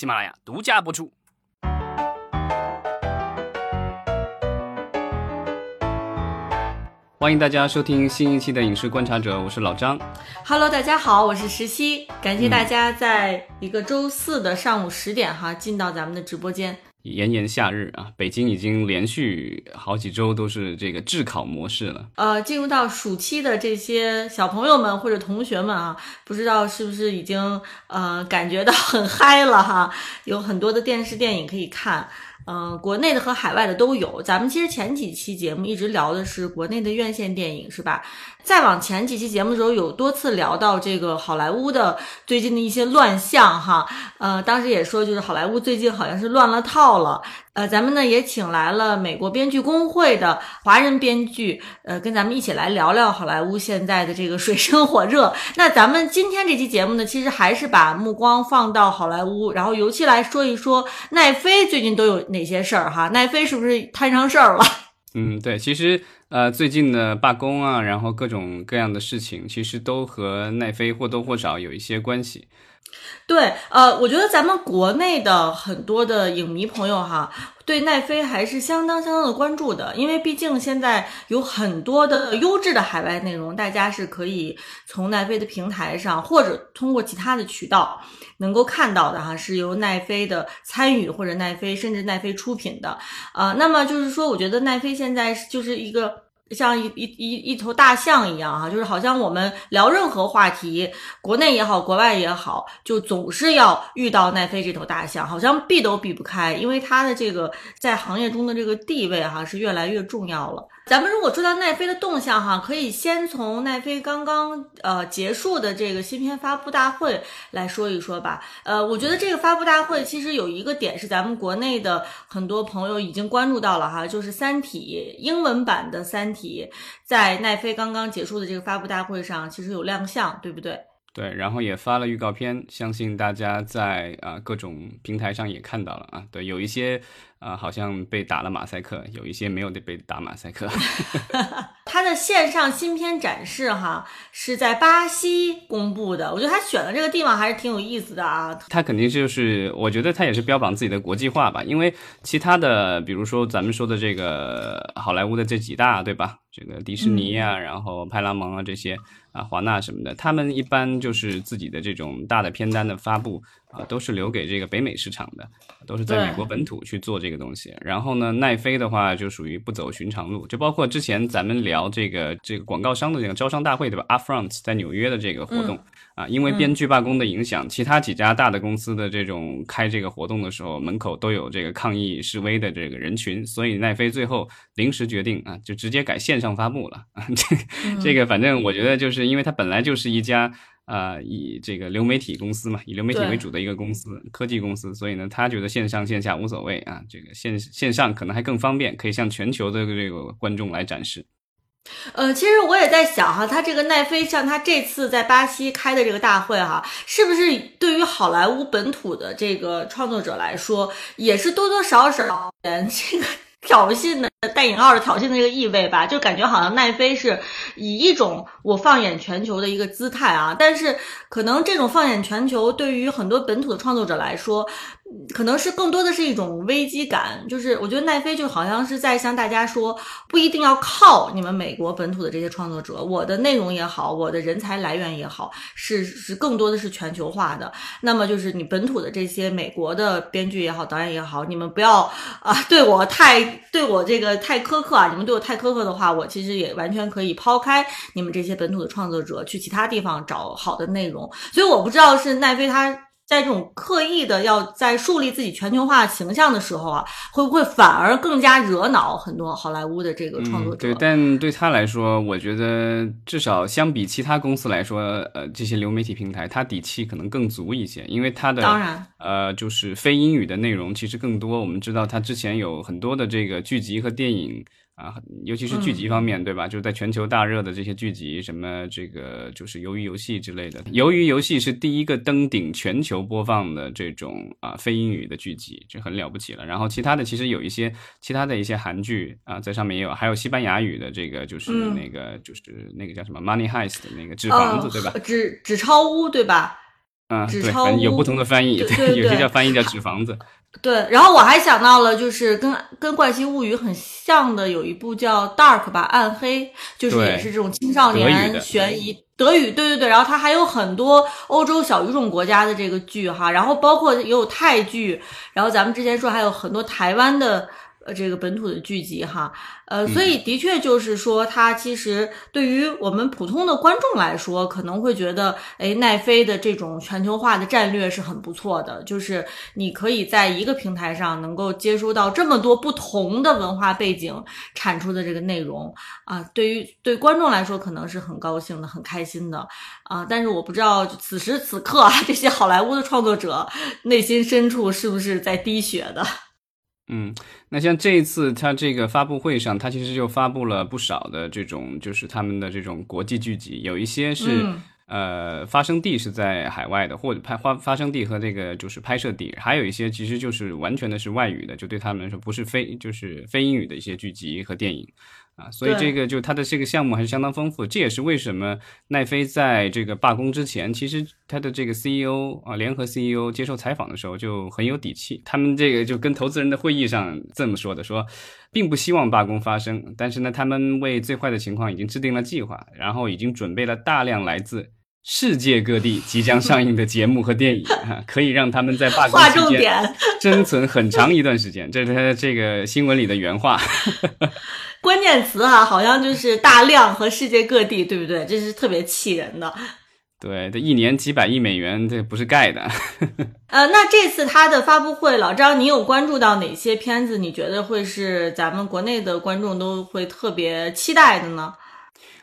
喜马拉雅独家播出。欢迎大家收听新一期的《影视观察者》，我是老张。Hello，大家好，我是石溪，感谢大家在一个周四的上午十点哈进到咱们的直播间。炎炎夏日啊，北京已经连续好几周都是这个炙烤模式了。呃，进入到暑期的这些小朋友们或者同学们啊，不知道是不是已经呃感觉到很嗨了哈？有很多的电视电影可以看。嗯、国内的和海外的都有。咱们其实前几期节目一直聊的是国内的院线电影，是吧？再往前几期节目的时候，有多次聊到这个好莱坞的最近的一些乱象，哈。呃，当时也说，就是好莱坞最近好像是乱了套了。呃，咱们呢也请来了美国编剧工会的华人编剧，呃，跟咱们一起来聊聊好莱坞现在的这个水深火热。那咱们今天这期节目呢，其实还是把目光放到好莱坞，然后尤其来说一说奈飞最近都有哪些事儿哈？奈飞是不是摊上事儿了？嗯，对，其实呃，最近的罢工啊，然后各种各样的事情，其实都和奈飞或多或少有一些关系。对，呃，我觉得咱们国内的很多的影迷朋友哈，对奈飞还是相当相当的关注的，因为毕竟现在有很多的优质的海外内容，大家是可以从奈飞的平台上或者通过其他的渠道能够看到的哈，是由奈飞的参与或者奈飞甚至奈飞出品的，呃，那么就是说，我觉得奈飞现在就是一个。像一一一一头大象一样啊，就是好像我们聊任何话题，国内也好，国外也好，就总是要遇到奈飞这头大象，好像避都避不开，因为它的这个在行业中的这个地位哈是越来越重要了。咱们如果说到奈飞的动向哈，可以先从奈飞刚刚呃结束的这个新片发布大会来说一说吧。呃，我觉得这个发布大会其实有一个点是咱们国内的很多朋友已经关注到了哈，就是《三体》英文版的《三体》在奈飞刚刚结束的这个发布大会上其实有亮相，对不对？对，然后也发了预告片，相信大家在啊、呃、各种平台上也看到了啊。对，有一些啊、呃、好像被打了马赛克，有一些没有被打马赛克。他的线上新片展示哈是在巴西公布的，我觉得他选的这个地方还是挺有意思的啊。他肯定就是，我觉得他也是标榜自己的国际化吧，因为其他的，比如说咱们说的这个好莱坞的这几大，对吧？这个迪士尼啊，嗯、然后派拉蒙啊这些啊，华纳什么的，他们一般就是自己的这种大的片单的发布啊，都是留给这个北美市场的，都是在美国本土去做这个东西。然后呢，奈飞的话就属于不走寻常路，就包括之前咱们聊这个这个广告商的这个招商大会，对吧？Upfront 在纽约的这个活动。嗯啊，因为编剧罢工的影响，其他几家大的公司的这种开这个活动的时候，门口都有这个抗议示威的这个人群，所以奈飞最后临时决定啊，就直接改线上发布了。啊、这这个反正我觉得就是因为它本来就是一家啊、呃、以这个流媒体公司嘛，以流媒体为主的一个公司，科技公司，所以呢，他觉得线上线下无所谓啊，这个线线上可能还更方便，可以向全球的这个观众来展示。呃，其实我也在想哈，他这个奈飞像他这次在巴西开的这个大会哈，是不是对于好莱坞本土的这个创作者来说，也是多多少少 这个挑衅的带引号的挑衅的这个意味吧？就感觉好像奈飞是以一种我放眼全球的一个姿态啊，但是可能这种放眼全球对于很多本土的创作者来说。可能是更多的是一种危机感，就是我觉得奈飞就好像是在向大家说，不一定要靠你们美国本土的这些创作者，我的内容也好，我的人才来源也好，是是更多的是全球化的。那么就是你本土的这些美国的编剧也好，导演也好，你们不要啊对我太对我这个太苛刻啊，你们对我太苛刻的话，我其实也完全可以抛开你们这些本土的创作者，去其他地方找好的内容。所以我不知道是奈飞他。在这种刻意的要在树立自己全球化形象的时候啊，会不会反而更加惹恼很多好莱坞的这个创作者？嗯、对，但对他来说，我觉得至少相比其他公司来说，呃，这些流媒体平台，他底气可能更足一些，因为他的当然，呃，就是非英语的内容其实更多。我们知道，他之前有很多的这个剧集和电影。啊，尤其是剧集方面，嗯、对吧？就是在全球大热的这些剧集，什么这个就是鱿鱼游戏之类的。鱿鱼游戏是第一个登顶全球播放的这种啊非英语的剧集，这很了不起了。然后其他的其实有一些其他的一些韩剧啊，在上面也有，还有西班牙语的这个就是那个、嗯、就是那个叫什么 Money Heist 的那个纸房子，呃、对吧？纸纸钞屋，对吧？嗯，对，纸钞屋有不同的翻译，对对有些叫翻译叫纸房子。对，然后我还想到了，就是跟跟《怪奇物语》很像的，有一部叫《Dark》吧，暗黑，就是也是这种青少年悬疑。德语，对对对，然后它还有很多欧洲小语种国家的这个剧哈，然后包括也有泰剧，然后咱们之前说还有很多台湾的呃这个本土的剧集哈，呃，所以的确就是说，它其实对于我们普通的观众来说，可能会觉得，哎，奈飞的这种全球化的战略是很不错的，就是你可以在一个平台上能够接收到这么多不同的文化背景产出的这个内容啊，对于对观众来说可能是很高兴的、很开心的。啊，但是我不知道此时此刻啊，这些好莱坞的创作者内心深处是不是在滴血的。嗯，那像这一次他这个发布会上，他其实就发布了不少的这种，就是他们的这种国际剧集，有一些是、嗯呃发生地是在海外的，或者拍发发生地和这个就是拍摄地，还有一些其实就是完全的是外语的，就对他们来说不是非就是非英语的一些剧集和电影。啊，所以这个就它的这个项目还是相当丰富，这也是为什么奈飞在这个罢工之前，其实它的这个 CEO 啊，联合 CEO 接受采访的时候就很有底气，他们这个就跟投资人的会议上这么说的，说并不希望罢工发生，但是呢，他们为最坏的情况已经制定了计划，然后已经准备了大量来自。世界各地即将上映的节目和电影啊，可以让他们在罢工划期间重点，生存很长一段时间。这是他这个新闻里的原话。关键词哈、好像就是大量和世界各地，对不对？这是特别气人的。对，这一年几百亿美元，这不是盖的。呃，那这次它的发布会，老张，你有关注到哪些片子？你觉得会是咱们国内的观众都会特别期待的呢？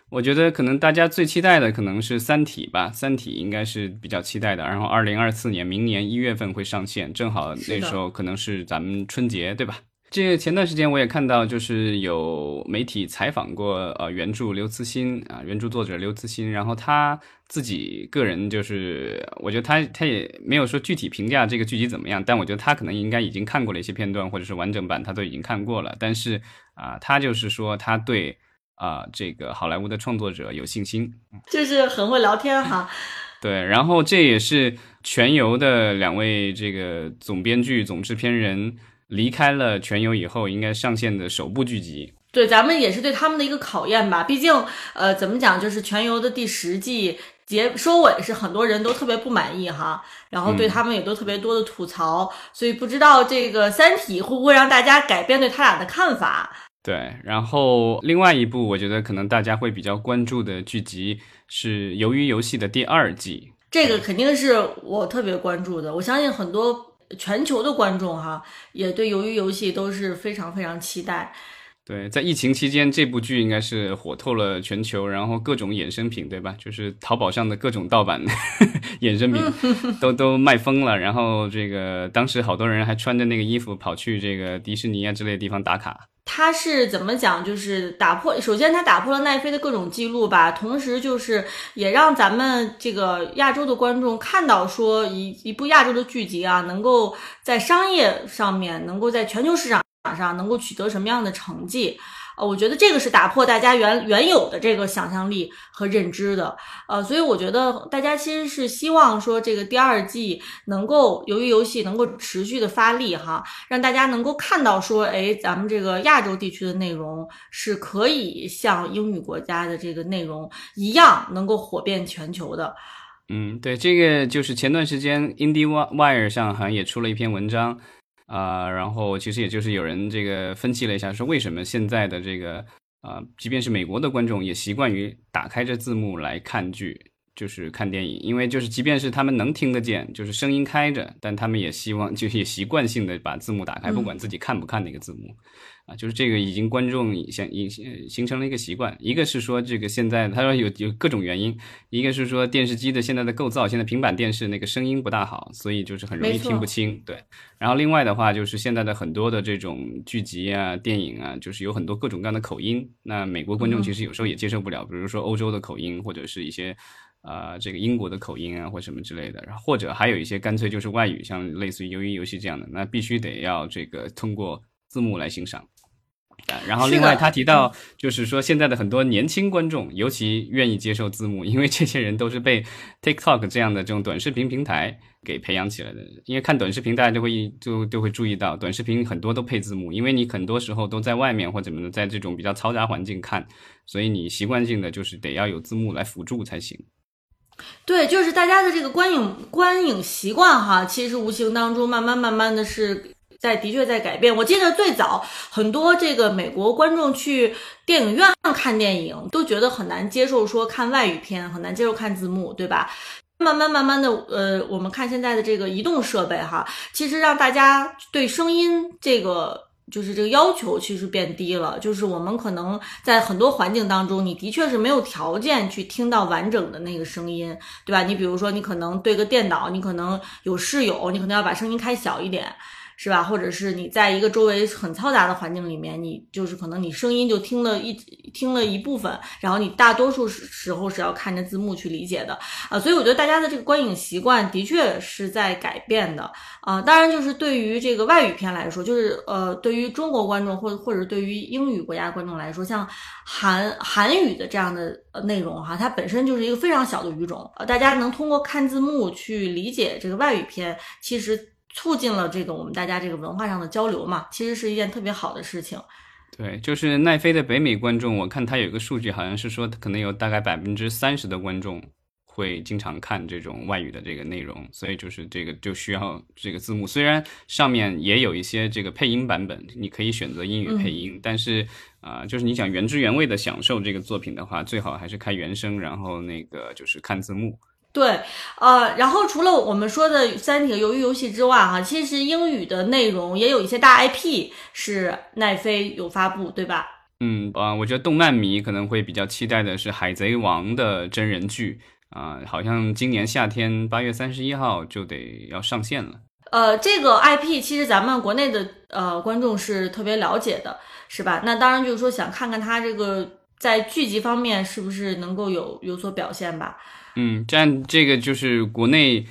我觉得可能大家最期待的可能是《三体》吧，《三体》应该是比较期待的。然后，二零二四年明年一月份会上线，正好那时候可能是咱们春节，对吧？这前段时间我也看到，就是有媒体采访过呃原著刘慈欣啊，原著作者刘慈欣，然后他自己个人就是，我觉得他他也没有说具体评价这个剧集怎么样，但我觉得他可能应该已经看过了一些片段或者是完整版，他都已经看过了。但是啊、他就是说他对啊、这个好莱坞的创作者有信心，就是很会聊天哈。对，然后这也是全游的两位这个总编剧、总制片人离开了全游以后，应该上线的首部剧集。对，咱们也是对他们的一个考验吧。毕竟，呃，怎么讲，就是全游的第十季结收尾是很多人都特别不满意哈，然后对嗯他们也都特别多的吐槽，所以不知道这个《三体》会不会让大家改变对他俩的看法。对，然后另外一部我觉得可能大家会比较关注的剧集是《鱿鱼游戏》的第二季。这个肯定是我特别关注的，我相信很多全球的观众哈，也对鱿鱼游戏都是非常非常期待。对，在疫情期间，这部剧应该是火透了全球，然后各种衍生品，对吧？就是淘宝上的各种盗版 衍生品 都都卖疯了。然后这个当时好多人还穿着那个衣服跑去这个迪士尼啊之类的地方打卡。他是怎么讲？就是打破，首先他打破了奈飞的各种记录吧，同时就是也让咱们这个亚洲的观众看到说一一部亚洲的剧集啊，能够在商业上面，能够在全球市场上能够取得什么样的成绩。呃，我觉得这个是打破大家原原有的这个想象力和认知的，呃，所以我觉得大家其实是希望说这个第二季能够由于游戏能够持续的发力哈，让大家能够看到说，哎，咱们这个亚洲地区的内容是可以像英语国家的这个内容一样，能够火遍全球的。嗯，对，这个就是前段时间 IndieWire 上好像也出了一篇文章，啊、然后其实也就是有人这个分析了一下，说为什么现在的这个啊、即便是美国的观众也习惯于打开这字幕来看剧，就是看电影，因为就是即便是他们能听得见，就是声音开着，但他们也希望 就是也习惯性的把字幕打开，不管自己看不看那个字幕。啊，就是这个已经观众已形已形形成了一个习惯。一个是说这个现在他说有有各种原因，一个是说电视机的现在的构造，现在平板电视那个声音不大好，所以就是很容易听不清。对，然后另外的话就是现在的很多的这种剧集啊、电影啊，就是有很多各种各样的口音。那美国观众其实有时候也接受不了，比如说欧洲的口音，或者是一些。啊、这个英国的口音啊，或什么之类的，然后或者还有一些干脆就是外语，像类似于鱿鱼游戏这样的，那必须得要这个通过字幕来欣赏。然后另外他提到，就是说现在的很多年轻观众尤其愿意接受字幕，因为这些人都是被 TikTok 这样的这种短视频平台给培养起来的。因为看短视频，大家就会就就会注意到，短视频很多都配字幕，因为你很多时候都在外面或怎么的，在这种比较嘈杂环境看，所以你习惯性的就是得要有字幕来辅助才行。对，就是大家的这个观影观影习惯哈，其实无形当中慢慢慢慢的是。在的确在改变。我记得最早很多这个美国观众去电影院看电影，都觉得很难接受说看外语片，很难接受看字幕，对吧？慢慢慢慢的，呃，我们看现在的这个移动设备哈，其实让大家对声音这个就是这个要求其实变低了。就是我们可能在很多环境当中，你的确是没有条件去听到完整的那个声音，对吧？你比如说，你可能对个电脑，你可能有室友，你可能要把声音开小一点。是吧？或者是你在一个周围很嘈杂的环境里面，你就是可能你声音就听了一听了一部分，然后你大多数时候是要看着字幕去理解的啊。所以我觉得大家的这个观影习惯的确是在改变的啊。当然，就是对于这个外语片来说，就是呃，对于中国观众或者或者对于英语国家观众来说，像韩韩语的这样的内容哈，它本身就是一个非常小的语种，呃，大家能通过看字幕去理解这个外语片，其实。促进了这个我们大家这个文化上的交流嘛，其实是一件特别好的事情。对，就是奈飞的北美观众，我看他有一个数据，好像是说可能有大概百分之三十的观众会经常看这种外语的这个内容，所以就是这个就需要这个字幕。虽然上面也有一些这个配音版本，你可以选择英语配音，但是啊，就是你想原汁原味的享受这个作品的话，最好还是开原声，然后那个就是看字幕。对，呃，然后除了我们说的《三体》《鱿鱼游戏》之外，哈，其实英语的内容也有一些大 IP 是奈飞有发布，对吧？嗯，啊，我觉得动漫迷可能会比较期待的是《海贼王》的真人剧啊，好像今年夏天八月三十一号就得要上线了。呃，这个 IP 其实咱们国内的呃观众是特别了解的，是吧？那当然就是说想看看它这个在剧集方面是不是能够有有所表现吧。嗯，这样这个就是国内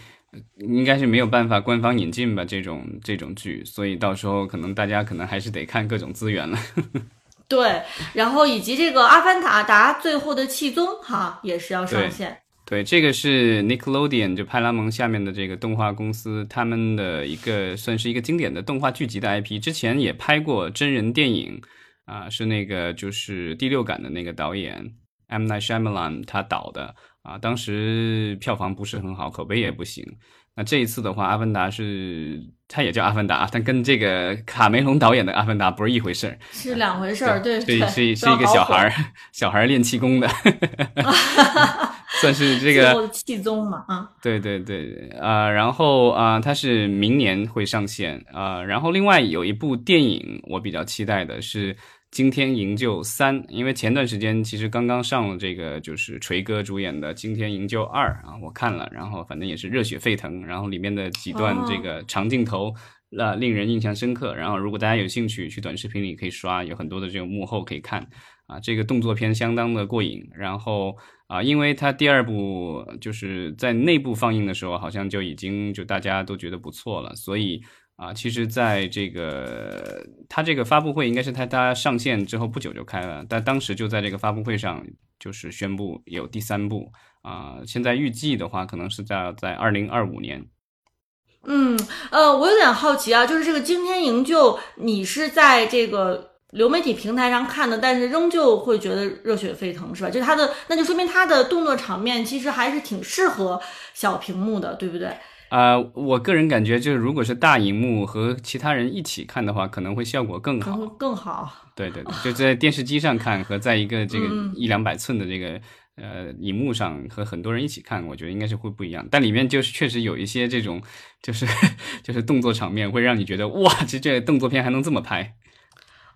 应该是没有办法官方引进吧，这种这种剧，所以到时候可能大家可能还是得看各种资源了。对，然后以及这个《阿凡达》达最后的气宗哈也是要上线。对，这个是 Nickelodeon 就派拉蒙下面的这个动画公司，他们的一个算是一个经典的动画剧集的 IP，之前也拍过真人电影啊，是那个就是第六感的那个导演 M Night Shyamalan 他导的。啊，当时票房不是很好，口碑也不行。那这一次的话，《阿凡达》是它也叫《阿凡达》，但跟这个卡梅隆导演的《阿凡达》不是一回事儿，是两回事儿。对，对，是是一个小孩儿，小孩儿练气功的，算是这个气宗嘛。啊，对对对啊，然后啊，它是明年会上线啊。然后另外有一部电影，我比较期待的是。惊天营救三，因为前段时间其实刚刚上了这个，就是锤哥主演的《惊天营救二》啊，我看了，然后反正也是热血沸腾，然后里面的几段这个长镜头，呃，令人印象深刻。然后如果大家有兴趣，去短视频里可以刷，有很多的这种幕后可以看啊。这个动作片相当的过瘾。然后啊，因为它第二部就是在内部放映的时候，好像就已经就大家都觉得不错了，所以。啊，其实，在这个他这个发布会应该是他他上线之后不久就开了，但当时就在这个发布会上就是宣布有第三部啊，现在预计的话可能是在在二零二五年。嗯，呃，我有点好奇啊，就是这个惊天营救，你是在这个流媒体平台上看的，但是仍旧会觉得热血沸腾，是吧？就是它的，那就说明它的动作场面其实还是挺适合小屏幕的，对不对？啊，我个人感觉就是，如果是大荧幕和其他人一起看的话，可能会效果更好，更好。对对对，就在电视机上看和在一个这个一两百寸的这个呃荧幕上和很多人一起看，我觉得应该是会不一样。但里面就是确实有一些这种，就是 就是动作场面，会让你觉得哇，这这动作片还能这么拍。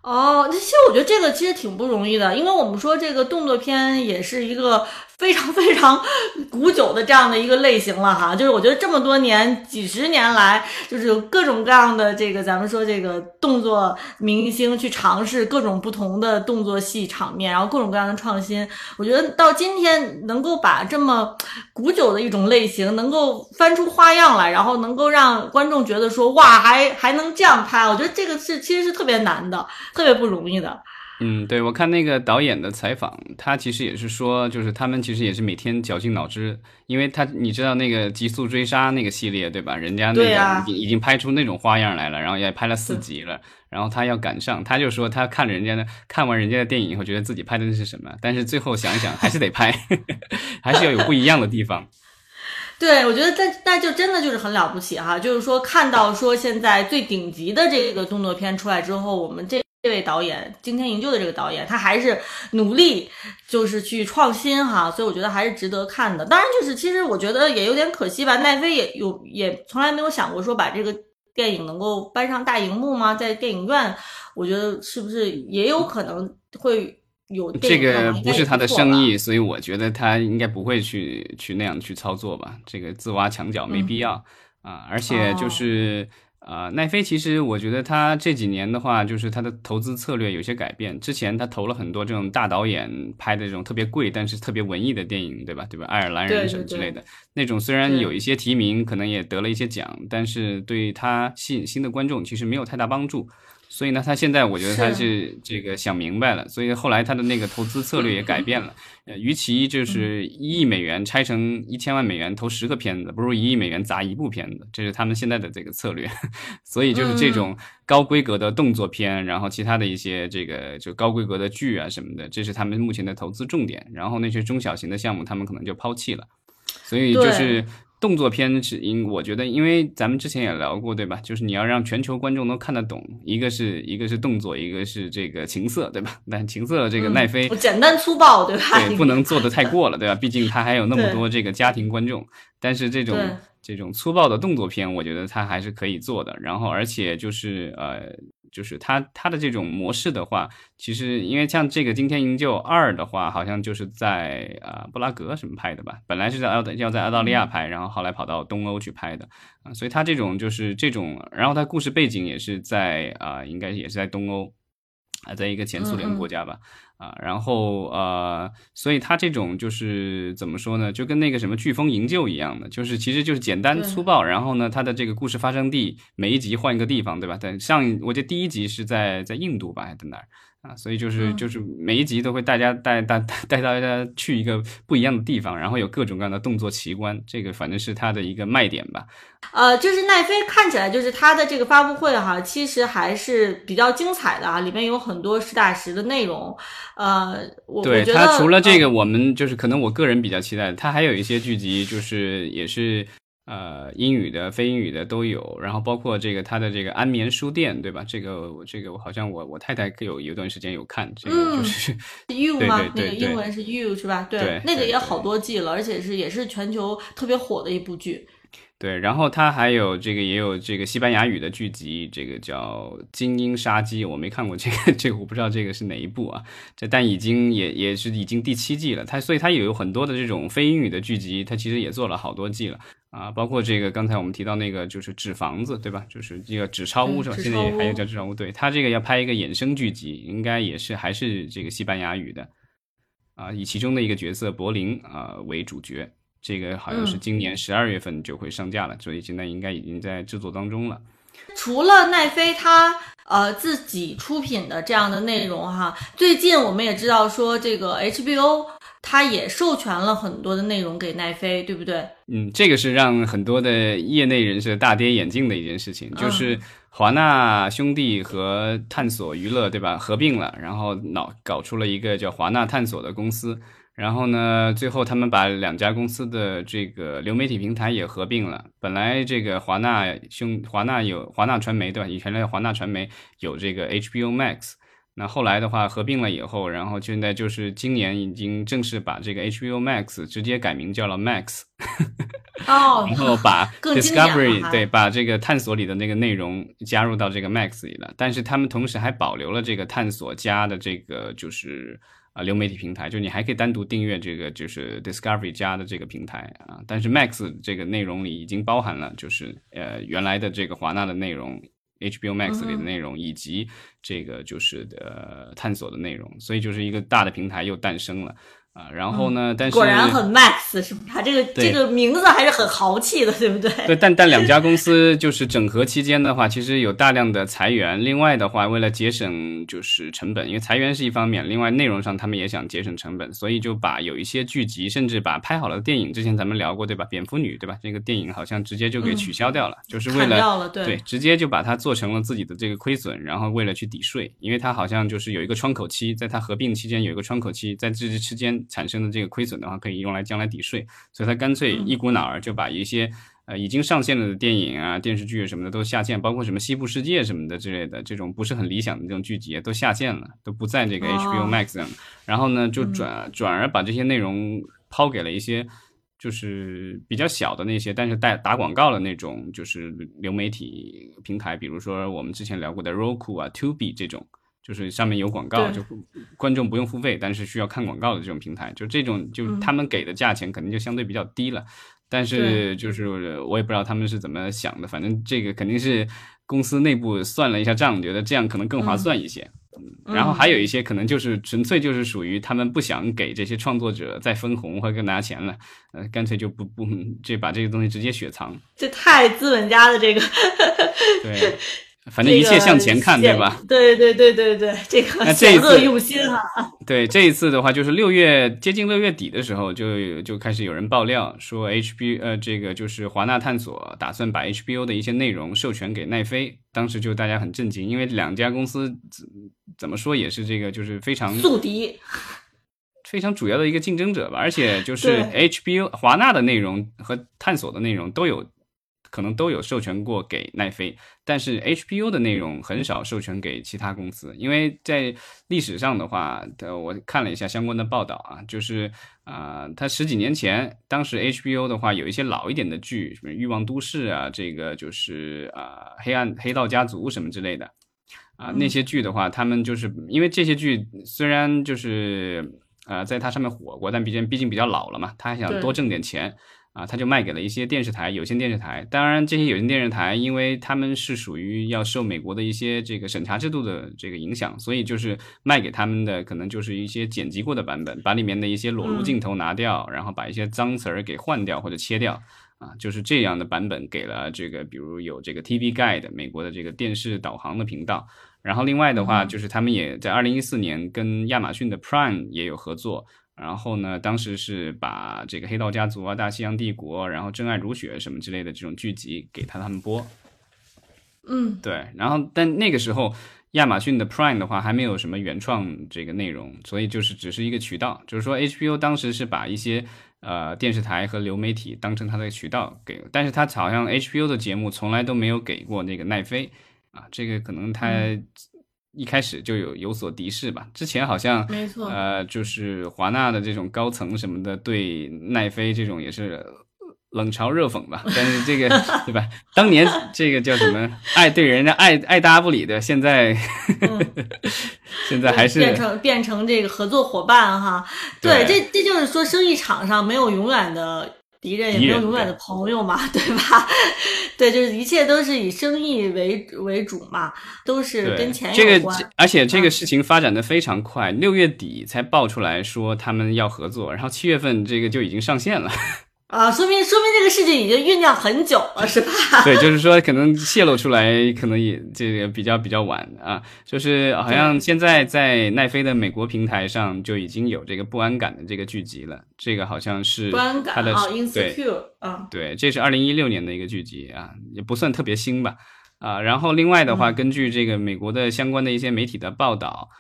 哦，那其实我觉得这个其实挺不容易的，因为我们说这个动作片也是一个非常非常古久的这样的一个类型了哈，就是我觉得这么多年几十年来，就是有各种各样的这个咱们说这个动作明星去尝试各种不同的动作戏场面，然后各种各样的创新。我觉得到今天能够把这么古久的一种类型能够翻出花样来，然后能够让观众觉得说哇还还能这样拍，我觉得这个是其实是特别难的，特别不容易的。嗯，对，我看那个导演的采访，他其实也是说，就是他们其实也是每天绞尽脑汁，因为他你知道那个《极速追杀》那个系列对吧？人家那个已经已经拍出那种花样来了，然后也拍了四集了，然后他要赶上，他就说他看了人家的看完人家的电影以后，觉得自己拍的那是什么？但是最后想一想，还是得拍，还是要有不一样的地方。对，我觉得但那就真的就是很了不起哈，就是说看到说现在最顶级的这个动作片出来之后，我们这。这位导演惊天营救的这个导演，他还是努力，就是去创新哈，所以我觉得还是值得看的。当然，就是其实我觉得也有点可惜吧。奈飞也有也从来没有想过说把这个电影能够搬上大荧幕吗？在电影院，我觉得是不是也有可能会有这个不是他的生意，所以我觉得他应该不会去去那样去操作吧。这个自挖墙角没必要啊，而且就是。啊，奈飞其实我觉得他这几年的话，就是他的投资策略有些改变。之前他投了很多这种大导演拍的这种特别贵，但是特别文艺的电影，对吧？对吧？爱尔兰人什么之类的那种，虽然有一些提名，可能也得了一些奖，但是对他吸引新的观众其实没有太大帮助。所以呢，他现在我觉得他是这个想明白了，所以后来他的那个投资策略也改变了。呃，与其就是一亿美元拆成一千万美元投十个片子，不如一亿美元砸一部片子，这是他们现在的这个策略。所以就是这种高规格的动作片，然后其他的一些这个就高规格的剧啊什么的，这是他们目前的投资重点。然后那些中小型的项目，他们可能就抛弃了。所以就是。动作片是因，我觉得，因为咱们之前也聊过，对吧？就是你要让全球观众都看得懂，一个是一个是动作，一个是这个情色，对吧？但情色这个奈飞，简单粗暴，对吧？对，不能做的太过了，对吧？毕竟他还有那么多这个家庭观众。但是这种这种粗暴的动作片，我觉得他还是可以做的。然后，而且就是呃。就是它它的这种模式的话，其实因为像这个《惊天营救二》的话，好像就是在啊布拉格什么拍的吧？本来是在澳要在澳大利亚拍，然后后来跑到东欧去拍的啊，所以它这种就是这种，然后它故事背景也是在啊，应该也是在东欧啊，在一个前苏联国家吧。啊，然后呃，所以他这种就是怎么说呢？就跟那个什么《飓风营救》一样的，就是其实就是简单粗暴。然后呢，他的这个故事发生地每一集换一个地方，对吧？但上我记得第一集是在在印度吧，还在哪儿？啊，所以就是就是每一集都会大家带带带大家去一个不一样的地方，然后有各种各样的动作奇观，这个反正是它的一个卖点吧。呃，就是奈飞看起来就是它的这个发布会哈，其实还是比较精彩的啊，里面有很多实打实的内容。呃，我对它除了这个，我们就是可能我个人比较期待，它还有一些剧集，就是也是。呃，英语的、非英语的都有，然后包括这个他的这个安眠书店，对吧？这个这个我好像我我太太有有一段时间有看，这个就是 you 吗？那个英文是 you 是吧？对，那个也好多季了，而且是也是全球特别火的一部剧。对，然后他还有这个也有这个西班牙语的剧集，这个叫《精英杀机》，我没看过这个，这个我不知道这个是哪一部啊？这但已经也也是已经第七季了，他所以他也有很多的这种非英语的剧集，他其实也做了好多季了。啊，包括这个刚才我们提到那个就是纸房子，对吧？就是这个纸钞屋是吧？现在也还有叫纸钞屋。对他这个要拍一个衍生剧集，应该也是还是这个西班牙语的，啊，以其中的一个角色柏林啊为主角，这个好像是今年十二月份就会上架了，所以现在应该已经在制作当中了。除了奈飞他呃自己出品的这样的内容哈，最近我们也知道说这个 HBO。他也授权了很多的内容给奈飞，对不对？嗯，这个是让很多的业内人士大跌眼镜的一件事情，就是华纳兄弟和探索娱乐，对吧？合并了，然后脑搞出了一个叫华纳探索的公司，然后呢，最后他们把两家公司的这个流媒体平台也合并了。本来这个华纳兄华纳有华纳传媒，对吧？以前的华纳传媒有这个 HBO Max。那后来的话，合并了以后，然后现在就是今年已经正式把这个 HBO Max 直接改名叫了 Max，哦，然后把 Discovery 对，把这个探索里的那个内容加入到这个 Max 里了。但是他们同时还保留了这个探索加的这个就是啊流媒体平台，就你还可以单独订阅这个就是 Discovery 加的这个平台啊，但是 Max 这个内容里已经包含了就是呃原来的这个华纳的内容。HBO Max 里的内容以及这个就是呃探索的内容，所以就是一个大的平台又诞生了。啊，然后呢？但是果然很 Max 是不是？它这个这个名字还是很豪气的，对不对？对，但但两家公司就是整合期间的话，其实有大量的裁员。另外的话，为了节省就是成本，因为裁员是一方面，另外内容上他们也想节省成本，所以就把有一些剧集，甚至把拍好了的电影，之前咱们聊过对吧？蝙蝠女对吧？这个电影好像直接就给取消掉了，就是为了对，直接就把它做成了自己的这个亏损，然后为了去抵税，因为它好像就是有一个窗口期，在它合并期间有一个窗口期，在这之间产生的这个亏。亏损的话可以用来将来抵税，所以他干脆一股脑儿就把一些呃已经上线了的电影啊、电视剧什么的都下线，包括什么《西部世界》什么的之类的这种不是很理想的这种剧集都下线了，都不在这个 HBO Max 上。然后呢，就转转而把这些内容抛给了一些就是比较小的那些，但是带打广告的那种就是流媒体平台，比如说我们之前聊过的 Roku 啊、Tubi 这种。就是上面有广告，就观众不用付费，但是需要看广告的这种平台，就这种，就他们给的价钱肯定就相对比较低了。但是就是我也不知道他们是怎么想的，反正这个肯定是公司内部算了一下账，觉得这样可能更划算一些。然后还有一些可能就是纯粹就是属于他们不想给这些创作者再分红或者拿钱了，呃，干脆就不不这把这个东西直接雪藏。这太资本家的这个对。反正一切向前看，对吧？对对对对对，这个险恶用心啊！对这一次的话，就是六月接近六月底的时候，就就开始有人爆料说，HBO 呃，这个就是华纳探索打算把 HBO 的一些内容授权给奈飞。当时就大家很震惊，因为两家公司怎么说也是这个就是非常宿敌，非常主要的一个竞争者吧。而且就是 HBO 华纳的内容和探索的内容都有。可能都有授权过给奈飞，但是 HBO 的内容很少授权给其他公司，因为在历史上的话，呃，我看了一下相关的报道啊，就是啊，它十几年前，当时 HBO 的话有一些老一点的剧，什么《欲望都市》啊，这个就是啊，《黑暗黑道家族》什么之类的啊，那些剧的话，他们就是因为这些剧虽然就是呃在它上面火过，但毕竟毕竟比较老了嘛，他还想多挣点钱。啊，他就卖给了一些电视台、有线电视台。当然，这些有线电视台，因为他们是属于要受美国的一些这个审查制度的这个影响，所以就是卖给他们的可能就是一些剪辑过的版本，把里面的一些裸露镜头拿掉，然后把一些脏词儿给换掉或者切掉。啊，就是这样的版本给了这个，比如有这个 TV Guide 美国的这个电视导航的频道。然后另外的话，就是他们也在二零一四年跟亚马逊的 Prime 也有合作。然后呢，当时是把这个《黑道家族》啊、《大西洋帝国》，然后《真爱如雪》什么之类的这种剧集给他他们播。嗯，对。然后，但那个时候亚马逊的 Prime 的话还没有什么原创这个内容，所以就是只是一个渠道。就是说，HBO 当时是把一些呃电视台和流媒体当成它的渠道给，但是它好像 HBO 的节目从来都没有给过那个奈飞啊，这个可能它。一开始就有有所敌视吧，之前好像没错，呃，就是华纳的这种高层什么的对奈飞这种也是冷嘲热讽吧。但是这个 对吧？当年这个叫什么爱对人家爱爱搭不理的，现在 现在还是变成变成这个合作伙伴哈。对，这这就是说生意场上没有永远的。敌人也没有永远的朋友嘛，对吧？对，就是一切都是以生意为为主嘛，都是跟钱有关。而且这个事情发展的非常快，六月底才爆出来说他们要合作，然后七月份这个就已经上线了。啊，说明说明这个事情已经酝酿很久了，是吧？对，就是说可能泄露出来，可能也这个比较比较晚啊。就是好像现在在奈飞的美国平台上就已经有这个不安感的这个剧集了。这个好像是不安感啊，insecure 啊，对，这是二零一六年的一个剧集啊，也不算特别新吧啊。然后另外的话，根据这个美国的相关的一些媒体的报道。嗯，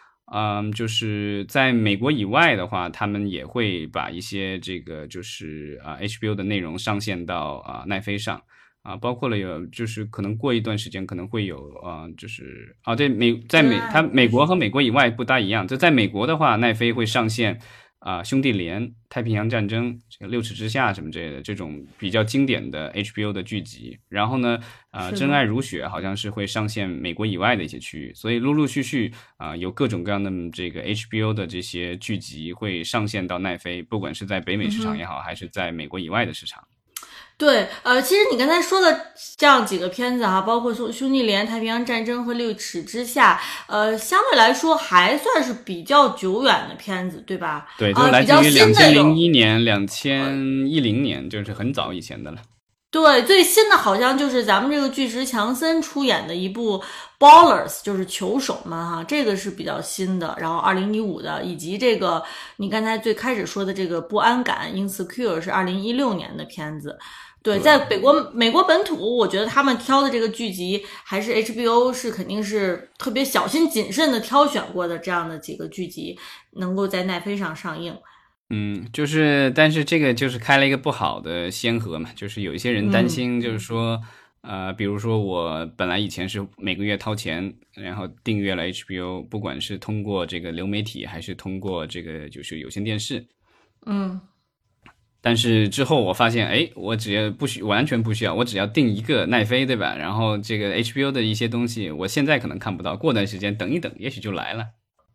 就是在美国以外的话，他们也会把一些这个就是啊 HBO 的内容上线到啊奈飞上啊，包括了有就是可能过一段时间可能会有啊，就是啊对美在美它美国和美国以外不大一样，就在美国的话，奈飞会上线啊，兄弟连、太平洋战争、这个六尺之下什么之类的这种比较经典的 HBO 的剧集。然后呢，啊，真爱如雪好像是会上线美国以外的一些区域，所以陆陆续续啊，有各种各样的这个 HBO 的这些剧集会上线到奈飞，不管是在北美市场也好，还是在美国以外的市场。对，呃，其实你刚才说的这样几个片子哈，包括兄兄弟连、太平洋战争和六尺之下，呃，相对来说还算是比较久远的片子，对吧？对，都来自于两千零一年、两千一零年，就是很早以前的了。对，最新的好像就是咱们这个巨石强森出演的一部 Ballers，就是球手们哈，这个是比较新的。然后二零一五的，以及这个你刚才最开始说的这个不安感 Insecure 是二零一六年的片子。对，在北国美国本土，我觉得他们挑的这个剧集还是 HBO 是肯定是特别小心谨慎的挑选过的这样的几个剧集，能够在奈飞上上映。嗯，就是，但是这个就是开了一个不好的先河嘛，就是有一些人担心，就是说，呃，比如说我本来以前是每个月掏钱，然后订阅了 HBO，不管是通过这个流媒体还是通过这个就是有线电视，嗯。但是之后我发现，哎，我只要不需完全不需要，我只要订一个奈飞，对吧？然后这个 HBO 的一些东西，我现在可能看不到，过段时间等一等，也许就来了。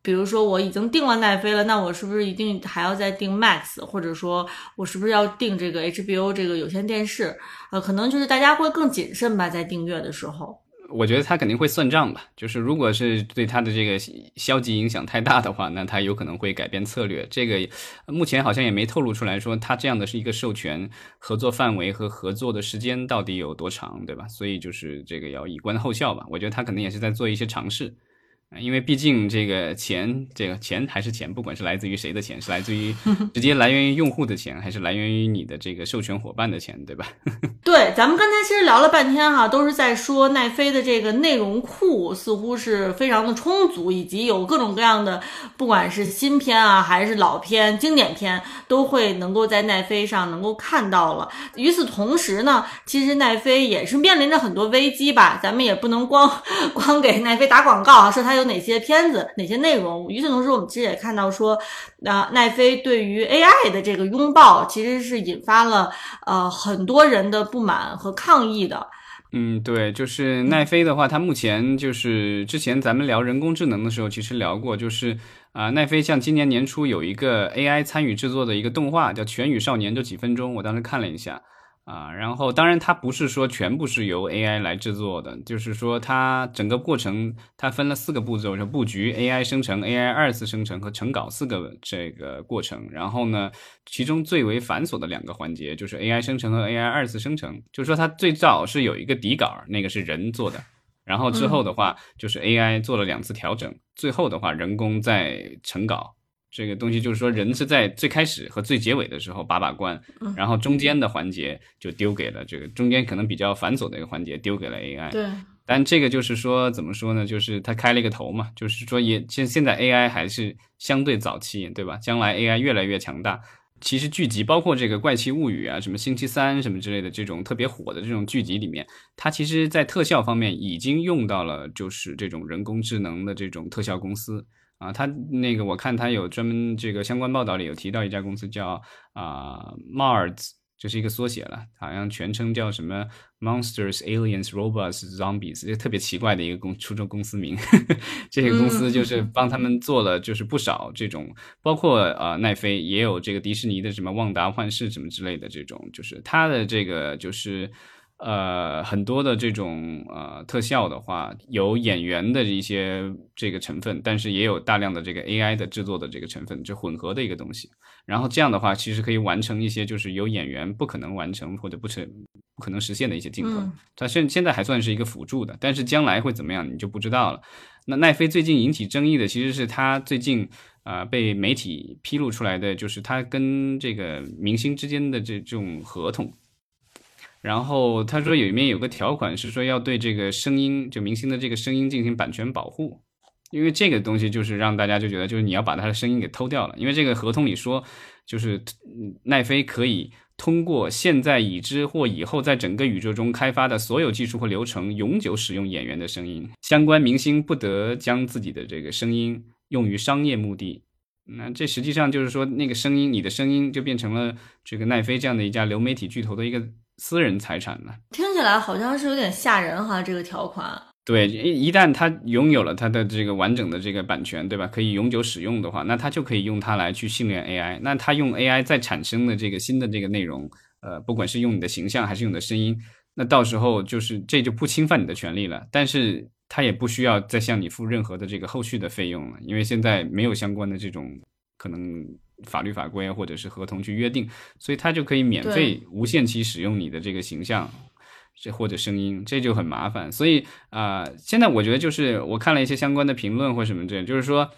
比如说我已经订了奈飞了，那我是不是一定还要再订 Max？或者说我是不是要订这个 HBO 这个有线电视？呃，可能就是大家会更谨慎吧，在订阅的时候。我觉得他肯定会算账吧，就是如果是对他的这个消极影响太大的话，那他有可能会改变策略。这个目前好像也没透露出来说他这样的是一个授权合作范围和合作的时间到底有多长，对吧？所以就是这个要以观后效吧。我觉得他可能也是在做一些尝试。因为毕竟这个钱，这个钱还是钱，不管是来自于谁的钱，是来自于 直接来源于用户的钱，还是来源于你的这个授权伙伴的钱，对吧？对，咱们刚才其实聊了半天哈，都是在说奈飞的这个内容库似乎是非常的充足，以及有各种各样的，不管是新片啊，还是老片、经典片，都会能够在奈飞上能够看到了。与此同时呢，其实奈飞也是面临着很多危机吧，咱们也不能光 光给奈飞打广告啊，说它有。哪些片子，哪些内容？与此同时，我们其实也看到说，那奈飞对于 AI 的这个拥抱，其实是引发了呃很多人的不满和抗议的。嗯，对，就是奈飞的话，它目前就是之前咱们聊人工智能的时候，其实聊过，就是啊，奈飞像今年年初有一个 AI 参与制作的一个动画，叫《全宇少年》，就几分钟，我当时看了一下。啊，然后当然它不是说全部是由 AI 来制作的，就是说它整个过程它分了四个步骤，就布局、AI 生成、AI 二次生成和成稿四个这个过程。然后呢，其中最为繁琐的两个环节就是 AI 生成和 AI 二次生成，就是说它最早是有一个底稿，那个是人做的，然后之后的话就是 AI 做了两次调整，最后的话人工再成稿。这个东西就是说，人是在最开始和最结尾的时候把把关，然后中间的环节就丢给了这个中间可能比较繁琐的一个环节丢给了 AI。对，但这个就是说怎么说呢？就是他开了一个头嘛，就是说也现现在 AI 还是相对早期，对吧？将来 AI 越来越强大，其实剧集包括这个《怪奇物语》啊、什么星期三什么之类的这种特别火的这种剧集里面，它其实在特效方面已经用到了就是这种人工智能的这种特效公司。啊，他那个我看他有专门这个相关报道里有提到一家公司叫啊 Mars，这是一个缩写了，好像全称叫什么 Monsters Aliens Robots Zombies，就特别奇怪的一个公初中公司名。这些公司就是帮他们做了就是不少这种，包括呃奈飞也有这个迪士尼的什么旺达幻视什么之类的这种，就是他的这个就是。呃，很多的这种呃特效的话，有演员的一些这个成分，但是也有大量的这个 AI 的制作的这个成分，就混合的一个东西。然后这样的话，其实可以完成一些就是有演员不可能完成或者不成不可能实现的一些镜头。它现现在还算是一个辅助的，但是将来会怎么样，你就不知道了。那奈飞最近引起争议的，其实是他最近啊被媒体披露出来的，就是他跟这个明星之间的这这种合同。然后他说有，里面有个条款是说要对这个声音，就明星的这个声音进行版权保护，因为这个东西就是让大家就觉得，就是你要把他的声音给偷掉了。因为这个合同里说，就是奈飞可以通过现在已知或以后在整个宇宙中开发的所有技术或流程，永久使用演员的声音。相关明星不得将自己的这个声音用于商业目的。那这实际上就是说，那个声音，你的声音就变成了这个奈飞这样的一家流媒体巨头的一个私人财产了。听起来好像是有点吓人哈，这个条款。对，一一旦他拥有了他的这个完整的这个版权，对吧？可以永久使用的话，那他就可以用它来去训练 AI。那他用 AI 再产生的这个新的这个内容，呃，不管是用你的形象还是用你的声音，那到时候就是这就不侵犯你的权利了。但是他也不需要再向你付任何的这个后续的费用了，因为现在没有相关的这种可能法律法规或者是合同去约定，所以他就可以免费无限期使用你的这个形象。这或者声音，这就很麻烦。所以啊，现在我觉得就是我看了一些相关的评论或什么之类，就是说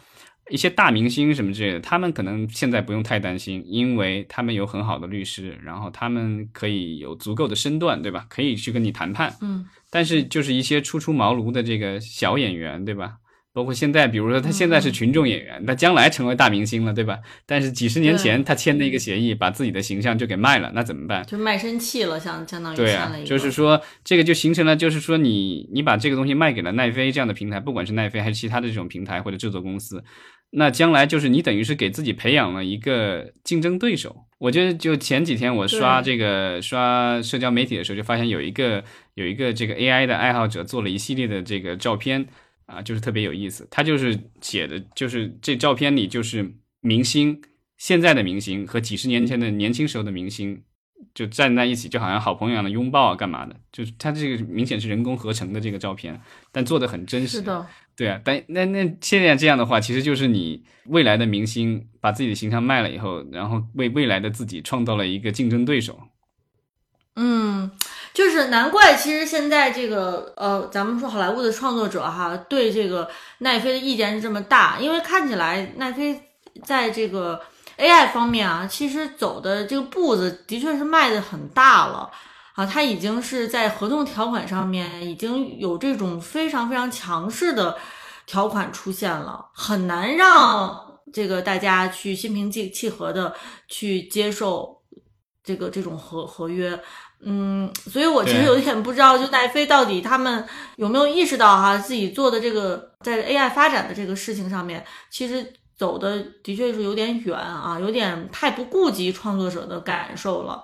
一些大明星什么之类的，他们可能现在不用太担心，因为他们有很好的律师，然后他们可以有足够的身段，对吧？可以去跟你谈判。嗯。但是就是一些初出茅庐的这个小演员，对吧？包括现在，比如说他现在是群众演员，他将来成为大明星了，对吧？但是几十年前他签的一个协议，把自己的形象就给卖了，那怎么办？就卖身契了，相相当于对啊，就是说这个就形成了，就是说你你把这个东西卖给了奈飞这样的平台，不管是奈飞还是其他的这种平台或者制作公司，那将来就是你等于是给自己培养了一个竞争对手。我觉得就前几天我刷这个刷社交媒体的时候，就发现有一个有一个这个 AI 的爱好者做了一系列的这个照片。啊，就是特别有意思。他就是写的，就是这照片里就是明星，现在的明星和几十年前的年轻时候的明星，就站在一起，就好像好朋友一样的拥抱啊，干嘛的？就是他这个明显是人工合成的这个照片，但做的很真实。是的，对啊。但那那现在这样的话，其实就是你未来的明星把自己的形象卖了以后，然后为未来的自己创造了一个竞争对手。嗯。就是难怪，其实现在这个呃，咱们说好莱坞的创作者哈，对这个奈飞的意见是这么大，因为看起来奈飞在这个 AI 方面啊，其实走的这个步子的确是迈的很大了啊，它已经是在合同条款上面已经有这种非常非常强势的条款出现了，很难让这个大家去心平气气和的去接受这个这种合合约。嗯，所以我其实有点不知道，就奈飞到底他们有没有意识到哈，自己做的这个在 AI 发展的这个事情上面，其实走的的确是有点远啊，有点太不顾及创作者的感受了。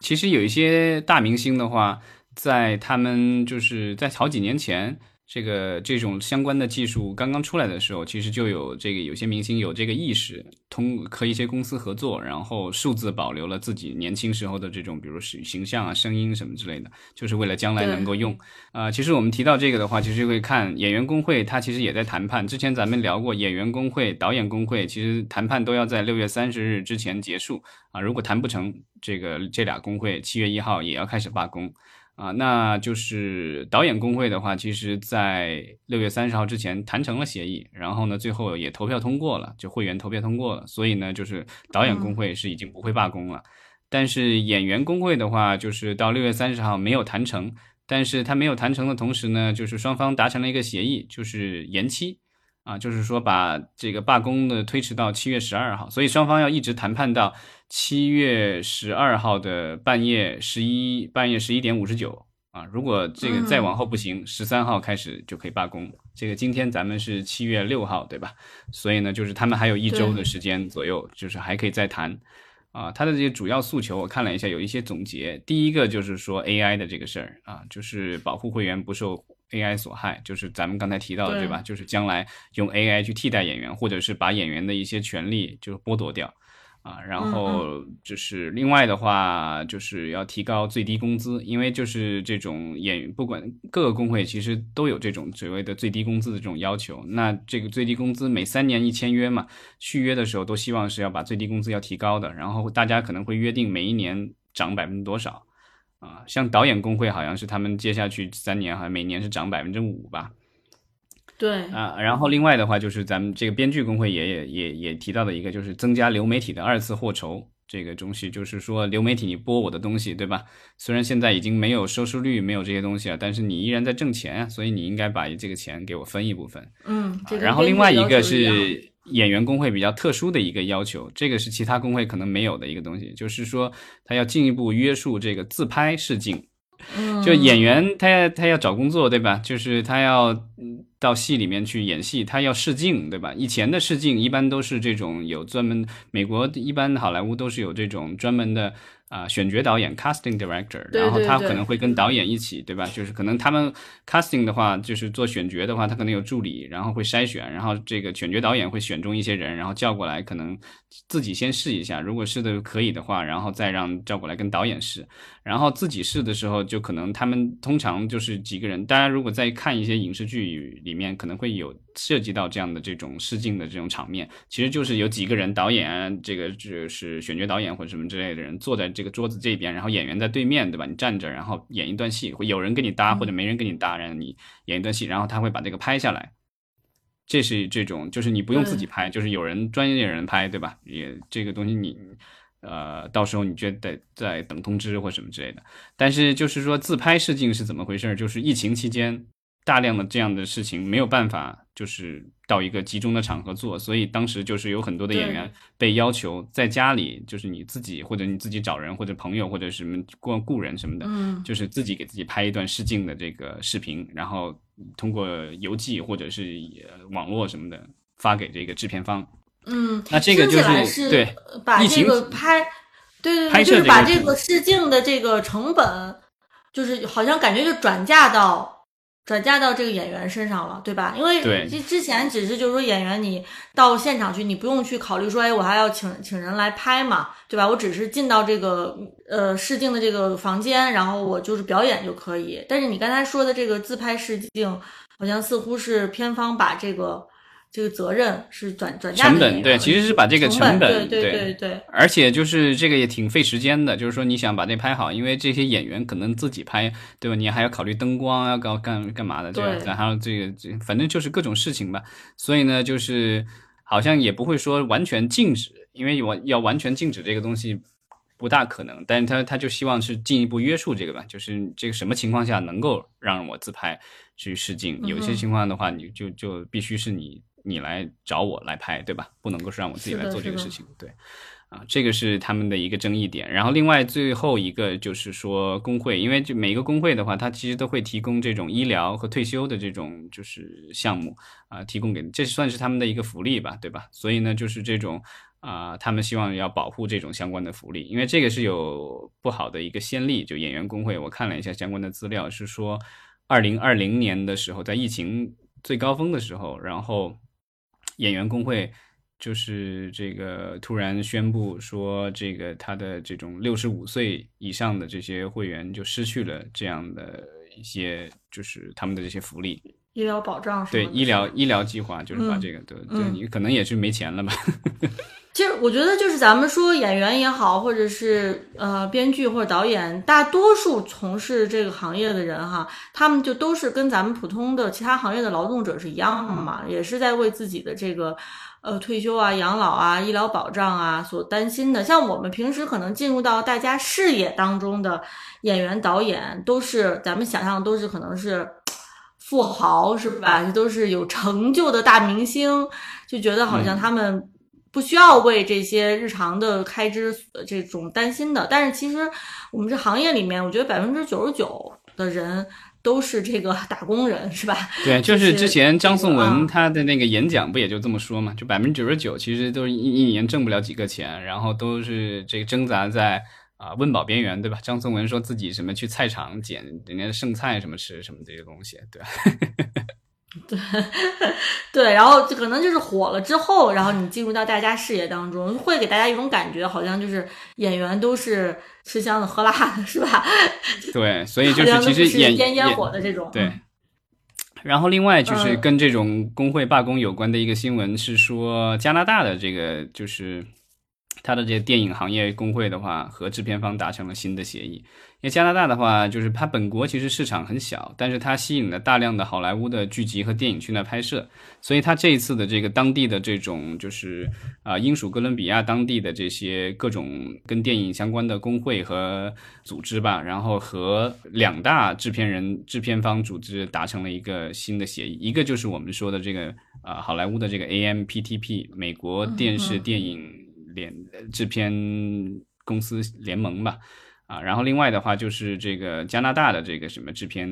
其实有一些大明星的话，在他们就是在好几年前。这个这种相关的技术刚刚出来的时候，其实就有这个有些明星有这个意识，通和一些公司合作，然后数字保留了自己年轻时候的这种，比如形形象啊、声音什么之类的，就是为了将来能够用。啊，其实我们提到这个的话，其实会看演员工会，他其实也在谈判。之前咱们聊过，演员工会、导演工会，其实谈判都要在六月三十日之前结束啊。如果谈不成，这个这俩工会七月一号也要开始罢工。啊，那就是导演工会的话，其实，在六月三十号之前谈成了协议，然后呢，最后也投票通过了，就会员投票通过了，所以呢，就是导演工会是已经不会罢工了。但是演员工会的话，就是到六月三十号没有谈成，但是他没有谈成的同时呢，就是双方达成了一个协议，就是延期。啊，就是说把这个罢工的推迟到七月十二号，所以双方要一直谈判到七月十二号的半夜十一半夜十一点五十九啊。如果这个再往后不行，十三号开始就可以罢工。这个今天咱们是七月六号，对吧？所以呢，就是他们还有一周的时间左右，就是还可以再谈。啊，他的这些主要诉求我看了一下，有一些总结。第一个就是说 AI 的这个事儿啊，就是保护会员不受。AI 所害，就是咱们刚才提到的，对吧？就是将来用 AI 去替代演员，或者是把演员的一些权利就剥夺掉啊。然后就是另外的话，就是要提高最低工资，因为就是这种演员，不管各个工会其实都有这种所谓的最低工资的这种要求。那这个最低工资每三年一签约嘛，续约的时候都希望是要把最低工资要提高的。然后大家可能会约定每一年涨百分之多少。啊，像导演工会好像是他们接下去三年，好像每年是涨百分之五吧。对啊，然后另外的话就是咱们这个编剧工会也也也也提到的一个，就是增加流媒体的二次获酬这个东西，就是说流媒体你播我的东西，对吧？虽然现在已经没有收视率，没有这些东西了，但是你依然在挣钱，所以你应该把这个钱给我分一部分。嗯，然后另外一个是。演员工会比较特殊的一个要求，这个是其他工会可能没有的一个东西，就是说他要进一步约束这个自拍试镜。就演员他要他要找工作，对吧？就是他要到戏里面去演戏，他要试镜，对吧？以前的试镜一般都是这种有专门，美国一般好莱坞都是有这种专门的。啊，选角导演 casting director，然后他可能会跟导演一起，对吧？就是可能他们 casting 的话，就是做选角的话，他可能有助理，然后会筛选，然后这个选角导演会选中一些人，然后叫过来，可能自己先试一下，如果试的可以的话，然后再让叫过来跟导演试。然后自己试的时候，就可能他们通常就是几个人。大家如果在看一些影视剧里面，可能会有涉及到这样的这种试镜的这种场面，其实就是有几个人，导演这个就是选角导演或者什么之类的人坐在这个桌子这边，然后演员在对面，对吧？你站着，然后演一段戏，会有人跟你搭或者没人跟你搭，让你演一段戏，然后他会把这个拍下来。这是这种，就是你不用自己拍，就是有人专业人拍，对吧？也这个东西你。呃，到时候你觉得在等通知或什么之类的，但是就是说自拍试镜是怎么回事？就是疫情期间大量的这样的事情没有办法，就是到一个集中的场合做，所以当时就是有很多的演员被要求在家里，就是你自己或者你自己找人或者朋友或者什么雇雇人什么的，嗯，就是自己给自己拍一段试镜的这个视频，然后通过邮寄或者是网络什么的发给这个制片方。嗯，那这个就是对，把这个拍，对对对，就是把这个试镜的这个成本，就是好像感觉就转嫁到转嫁到这个演员身上了，对吧？因为之之前只是就是说演员你到现场去，你不用去考虑说，哎，我还要请请人来拍嘛，对吧？我只是进到这个呃试镜的这个房间，然后我就是表演就可以。但是你刚才说的这个自拍试镜，好像似乎是片方把这个。这个责任是转转成本，对，其实是把这个成本，对对对对，而且就是这个也挺费时间的，就是说你想把这拍好，因为这些演员可能自己拍，对吧？你还要考虑灯光，要搞干干嘛的，对，然后这个这反正就是各种事情吧。所以呢，就是好像也不会说完全禁止，因为完要完全禁止这个东西不大可能，但是他他就希望是进一步约束这个吧，就是这个什么情况下能够让我自拍去试镜，有些情况的话，你就就必须是你。你来找我来拍，对吧？不能够是让我自己来做这个事情，对，啊，这个是他们的一个争议点。然后另外最后一个就是说工会，因为就每一个工会的话，它其实都会提供这种医疗和退休的这种就是项目啊，提供给这算是他们的一个福利吧，对吧？所以呢，就是这种啊，他们希望要保护这种相关的福利，因为这个是有不好的一个先例。就演员工会，我看了一下相关的资料，是说二零二零年的时候，在疫情最高峰的时候，然后。演员工会就是这个突然宣布说，这个他的这种六十五岁以上的这些会员就失去了这样的一些，就是他们的这些福利、医疗保障是。对医疗医疗计划，就是把这个，对对，你可能也是没钱了吧。其实我觉得，就是咱们说演员也好，或者是呃编剧或者导演，大多数从事这个行业的人哈，他们就都是跟咱们普通的其他行业的劳动者是一样的嘛，也是在为自己的这个呃退休啊、养老啊、医疗保障啊所担心的。像我们平时可能进入到大家视野当中的演员、导演，都是咱们想象都是可能是富豪是吧？都是有成就的大明星，就觉得好像他们。不需要为这些日常的开支这种担心的，但是其实我们这行业里面，我觉得百分之九十九的人都是这个打工人，是吧？对，就是之前张颂文他的那个演讲不也就这么说嘛？就百分之九十九其实都是一一年挣不了几个钱，然后都是这个挣扎在啊温饱边缘，对吧？张颂文说自己什么去菜场捡人家的剩菜什么吃什么这些东西，对。对，对，然后就可能就是火了之后，然后你进入到大家视野当中，会给大家一种感觉，好像就是演员都是吃香的喝辣的，是吧？对，所以就是其实演烟烟火的这种。对。然后另外就是跟这种工会罢工有关的一个新闻是说，加拿大的这个就是他的这个电影行业工会的话，和制片方达成了新的协议。因为加拿大的话，就是它本国其实市场很小，但是它吸引了大量的好莱坞的剧集和电影去那拍摄，所以它这一次的这个当地的这种就是啊，英属哥伦比亚当地的这些各种跟电影相关的工会和组织吧，然后和两大制片人制片方组织达成了一个新的协议，一个就是我们说的这个啊，好莱坞的这个 AMPTP 美国电视电影联制片公司联盟吧。啊，然后另外的话就是这个加拿大的这个什么制片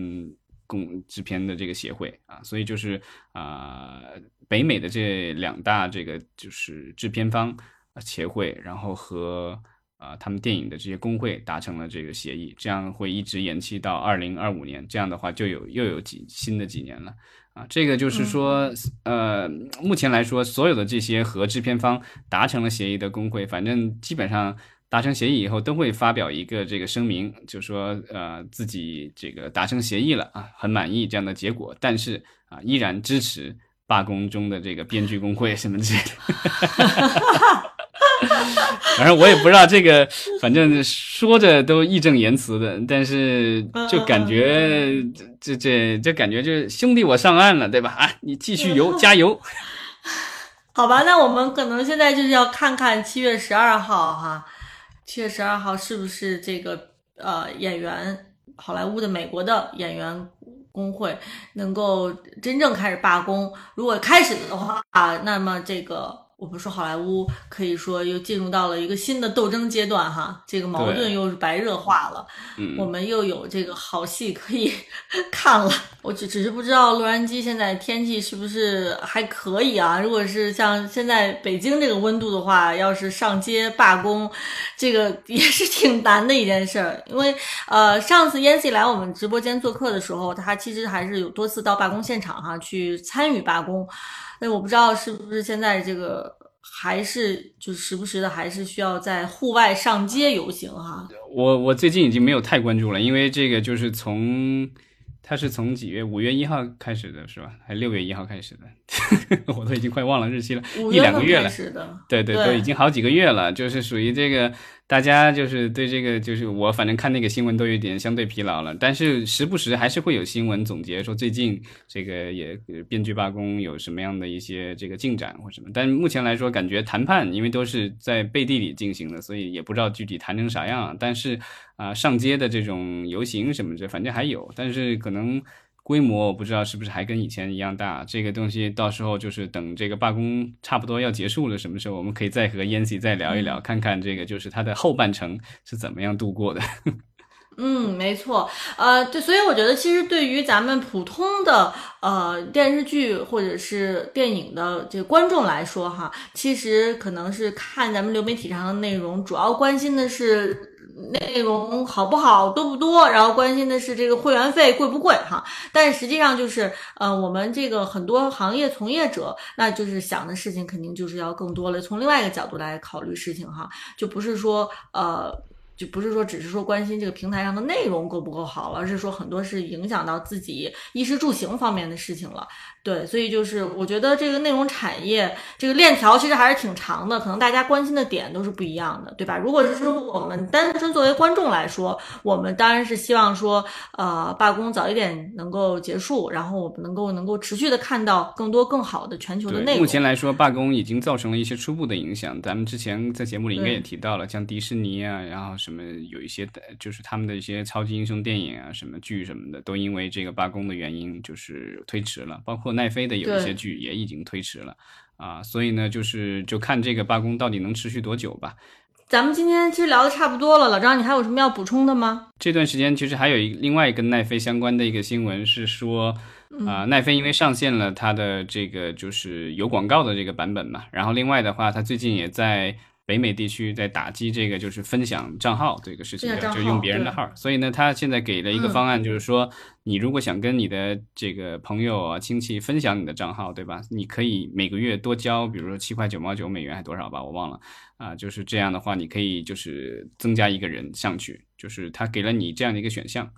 公制片的这个协会啊，所以就是啊，北美的这两大这个就是制片方协会，然后和啊他们电影的这些工会达成了这个协议，这样会一直延期到二零二五年，这样的话就有又有几新的几年了啊，这个就是说呃，目前来说，所有的这些和制片方达成了协议的工会，反正基本上。达成协议以后，都会发表一个这个声明，就说呃自己这个达成协议了啊，很满意这样的结果，但是啊依然支持罢工中的这个编剧工会什么之类的。反正我也不知道这个，反正说着都义正言辞的，但是就感觉这这这感觉就是兄弟我上岸了，对吧？啊，你继续游，加油。好吧，那我们可能现在就是要看看七月十二号哈。七月十二号是不是这个呃演员好莱坞的美国的演员工会能够真正开始罢工？如果开始的话啊，那么这个。我们说好莱坞可以说又进入到了一个新的斗争阶段哈，这个矛盾又是白热化了，嗯我们又有这个好戏可以 看了。我只只是不知道洛杉矶现在天气是不是还可以啊？如果是像现在北京这个温度的话，要是上街罢工，这个 也是挺难的一件事儿。因为呃，上次 Yancy 来我们直播间做客的时候，他其实还是有多次到罢工现场哈去参与罢工。那我不知道是不是现在这个还是就时不时的还是需要在户外上街游行哈。我我最近已经没有太关注了，因为这个就是从它是从几月五月一号开始的是吧？还六月一号开始的，我都已经快忘了日期了，一两个月了。对对，都已经好几个月了，就是属于这个。大家就是对这个，就是我反正看那个新闻都有点相对疲劳了，但是时不时还是会有新闻总结说最近这个也编剧罢工有什么样的一些这个进展或什么。但目前来说，感觉谈判因为都是在背地里进行的，所以也不知道具体谈成啥样。但是啊，上街的这种游行什么的，反正还有，但是可能。规模我不知道是不是还跟以前一样大，这个东西到时候就是等这个罢工差不多要结束了，什么时候我们可以再和 Yancy 再聊一聊，看看这个就是它的后半程是怎么样度过的。嗯，没错，呃，对，所以我觉得其实对于咱们普通的呃电视剧或者是电影的这个观众来说，哈，其实可能是看咱们流媒体上的内容，主要关心的是。内容好不好，多不多，然后关心的是这个会员费贵不贵哈。但实际上就是，呃，我们这个很多行业从业者，那就是想的事情肯定就是要更多了，从另外一个角度来考虑事情哈，就不是说呃。就不是说只是说关心这个平台上的内容够不够好，而是说很多是影响到自己衣食住行方面的事情了。对，所以就是我觉得这个内容产业这个链条其实还是挺长的，可能大家关心的点都是不一样的，对吧？如果是说我们单纯作为观众来说，我们当然是希望说，呃，罢工早一点能够结束，然后我们能够能够持续的看到更多更好的全球的内容。目前来说，罢工已经造成了一些初步的影响。咱们之前在节目里应该也提到了，像迪士尼啊，然后什么有一些的，就是他们的一些超级英雄电影啊，什么剧什么的，都因为这个罢工的原因，就是推迟了。包括奈飞的有一些剧也已经推迟了啊，所以呢，就是就看这个罢工到底能持续多久吧。咱们今天其实聊的差不多了，老张，你还有什么要补充的吗？这段时间其实还有一另外跟奈飞相关的一个新闻是说，啊，奈飞因为上线了它的这个就是有广告的这个版本嘛，然后另外的话，它最近也在。北美地区在打击这个就是分享账号这个事情，就用别人的号。所以呢，他现在给了一个方案，就是说，你如果想跟你的这个朋友啊、亲戚分享你的账号，对吧？你可以每个月多交，比如说七块九毛九美元还多少吧，我忘了啊。就是这样的话，你可以就是增加一个人上去，就是他给了你这样的一个选项。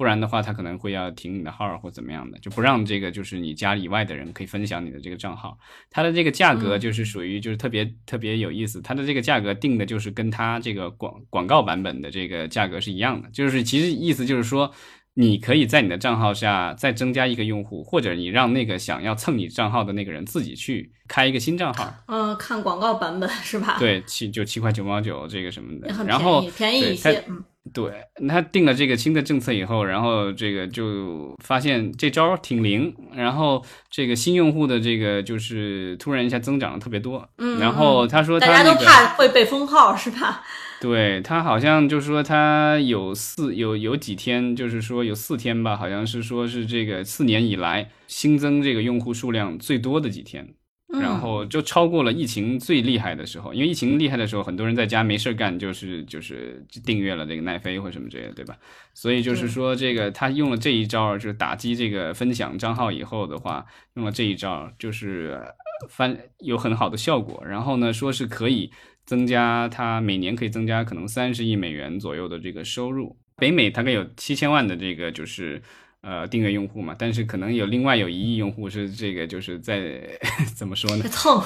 不然的话，他可能会要停你的号或怎么样的，就不让这个就是你家以外的人可以分享你的这个账号。它的这个价格就是属于就是特别特别有意思，它的这个价格定的就是跟它这个广广告版本的这个价格是一样的，就是其实意思就是说，你可以在你的账号下再增加一个用户，或者你让那个想要蹭你账号的那个人自己去开一个新账号。嗯，看广告版本是吧？对，七就七块九毛九这个什么的，很便宜，便宜一些。嗯。对他定了这个新的政策以后，然后这个就发现这招挺灵，然后这个新用户的这个就是突然一下增长了特别多。嗯，然后他说大家都怕会被封号是吧？对他好像就是说他有四有有几天，就是说有四天吧，好像是说是这个四年以来新增这个用户数量最多的几天。然后就超过了疫情最厉害的时候，因为疫情厉害的时候，很多人在家没事干，就是就是订阅了这个奈飞或什么之类的，对吧？所以就是说，这个他用了这一招，就是打击这个分享账号以后的话，用了这一招，就是翻有很好的效果。然后呢，说是可以增加他每年可以增加可能三十亿美元左右的这个收入。北美大概有七千万的这个就是。呃，订阅用户嘛，但是可能有另外有一亿用户是这个，就是在 怎么说呢？蹭，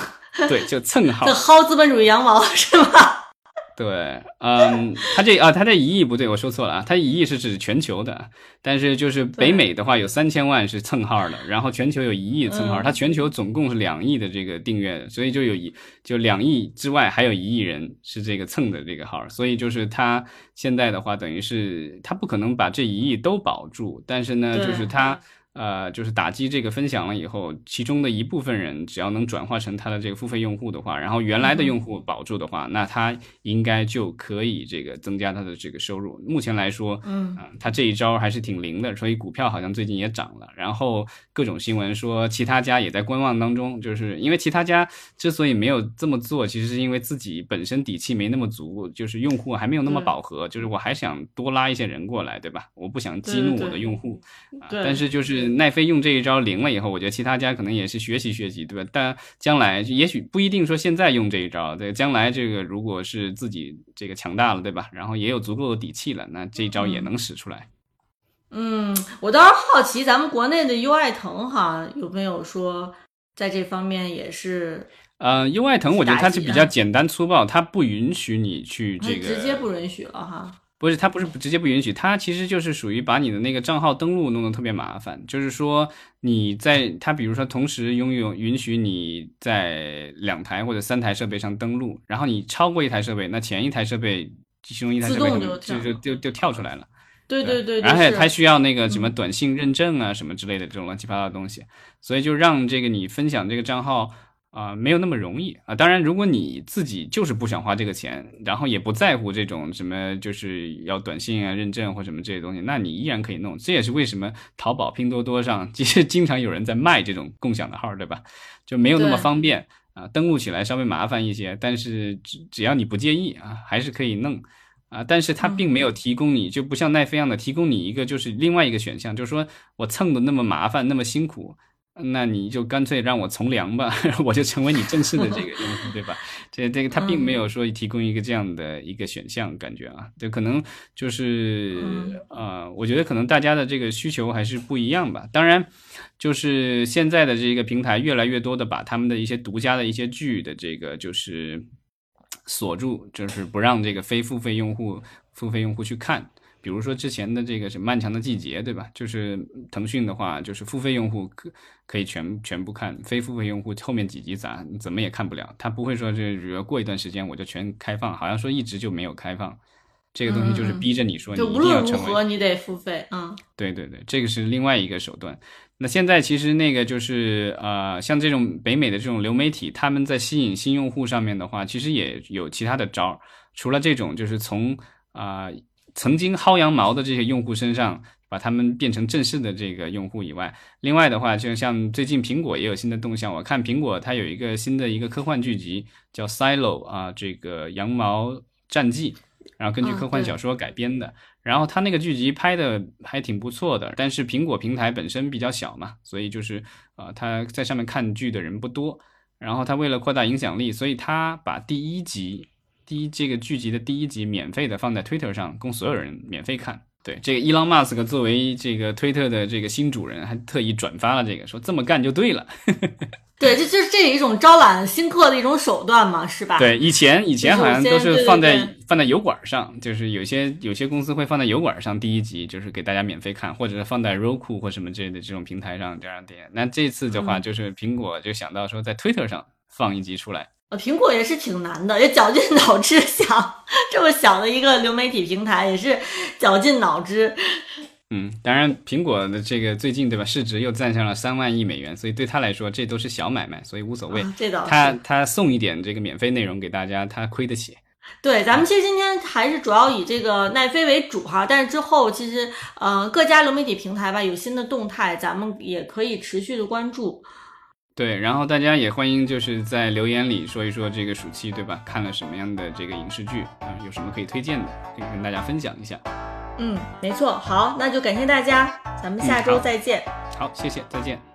对，就蹭号，薅资本主义羊毛是吧？对，嗯，他这啊，他这一亿不对，我说错了啊，他一亿是指全球的，但是就是北美的话有三千万是蹭号的，然后全球有一亿蹭号，他全球总共是两亿的这个订阅，所以就有一就两亿之外还有一亿人是这个蹭的这个号，所以就是他现在的话等于是他不可能把这一亿都保住，但是呢，就是他。呃，就是打击这个分享了以后，其中的一部分人只要能转化成他的这个付费用户的话，然后原来的用户保住的话，那他应该就可以这个增加他的这个收入。目前来说，嗯，他这一招还是挺灵的，所以股票好像最近也涨了。然后各种新闻说其他家也在观望当中，就是因为其他家之所以没有这么做，其实是因为自己本身底气没那么足，就是用户还没有那么饱和，就是我还想多拉一些人过来，对吧？我不想激怒我的用户，但是就是。奈飞用这一招灵了以后，我觉得其他家可能也是学习学习，对吧？但将来也许不一定说现在用这一招，对，将来这个如果是自己这个强大了，对吧？然后也有足够的底气了，那这一招也能使出来。嗯，我倒是好奇，咱们国内的优爱腾哈有没有说在这方面也是？呃，优爱腾我觉得它是比较简单粗暴，它不允许你去这个，直接不允许了哈。不是，它不是直接不允许，它其实就是属于把你的那个账号登录弄得特别麻烦。就是说，你在它比如说同时拥有允许你在两台或者三台设备上登录，然后你超过一台设备，那前一台设备其中一台设备就就就就跳出来了。对对对，而且它需要那个什么短信认证啊什么之类的这种乱七八糟的东西，所以就让这个你分享这个账号。啊，没有那么容易啊！当然，如果你自己就是不想花这个钱，然后也不在乎这种什么就是要短信啊、认证或什么这些东西，那你依然可以弄。这也是为什么淘宝、拼多多上 其实经常有人在卖这种共享的号，对吧？就没有那么方便啊，登录起来稍微麻烦一些，但是只只要你不介意啊，还是可以弄啊。但是它并没有提供你，就不像奈飞一样的提供你一个就是另外一个选项，就是说我蹭的那么麻烦，那么辛苦。那你就干脆让我从良吧，我就成为你正式的这个用户，对吧？这这个他并没有说提供一个这样的一个选项，感觉啊，就可能就是呃，我觉得可能大家的这个需求还是不一样吧。当然，就是现在的这个平台越来越多的把他们的一些独家的一些剧的这个就是锁住，就是不让这个非付费用户付费用户去看。比如说之前的这个是漫长的季节，对吧？就是腾讯的话，就是付费用户可可以全全部看，非付费用户后面几集咋怎么也看不了。他不会说这如果过一段时间我就全开放，好像说一直就没有开放。这个东西就是逼着你说你一定要成为，你得付费。嗯，对对对，这个是另外一个手段。那现在其实那个就是呃，像这种北美的这种流媒体，他们在吸引新用户上面的话，其实也有其他的招儿，除了这种就是从啊。曾经薅羊毛的这些用户身上，把他们变成正式的这个用户以外，另外的话，就像最近苹果也有新的动向。我看苹果它有一个新的一个科幻剧集叫《Silo》啊，这个羊毛战记，然后根据科幻小说改编的。然后它那个剧集拍的还挺不错的，但是苹果平台本身比较小嘛，所以就是啊，他在上面看剧的人不多。然后他为了扩大影响力，所以他把第一集。第一，这个剧集的第一集免费的放在 Twitter 上，供所有人免费看。对，这个伊朗马斯克作为这个推特的这个新主人，还特意转发了这个，说这么干就对了。对，这就是这一种招揽新客的一种手段嘛，是吧？对，以前以前好像都是放在放在油管上，就是有些有些公司会放在油管上第一集，就是给大家免费看，或者是放在 Roku 或什么之类的这种平台上这样点。那这次的话，就是苹果就想到说在 Twitter 上放一集出来。呃，苹果也是挺难的，也绞尽脑汁想这么小的一个流媒体平台，也是绞尽脑汁。嗯，当然，苹果的这个最近对吧，市值又站上了三万亿美元，所以对他来说这都是小买卖，所以无所谓。这倒。他他送一点这个免费内容给大家，他亏得起。对，咱们其实今天还是主要以这个奈飞为主哈，但是之后其实呃各家流媒体平台吧有新的动态，咱们也可以持续的关注。对，然后大家也欢迎就是在留言里说一说这个暑期对吧，看了什么样的这个影视剧啊，有什么可以推荐的，可以跟大家分享一下。嗯，没错，好，那就感谢大家，咱们下周再见。好，谢谢，再见。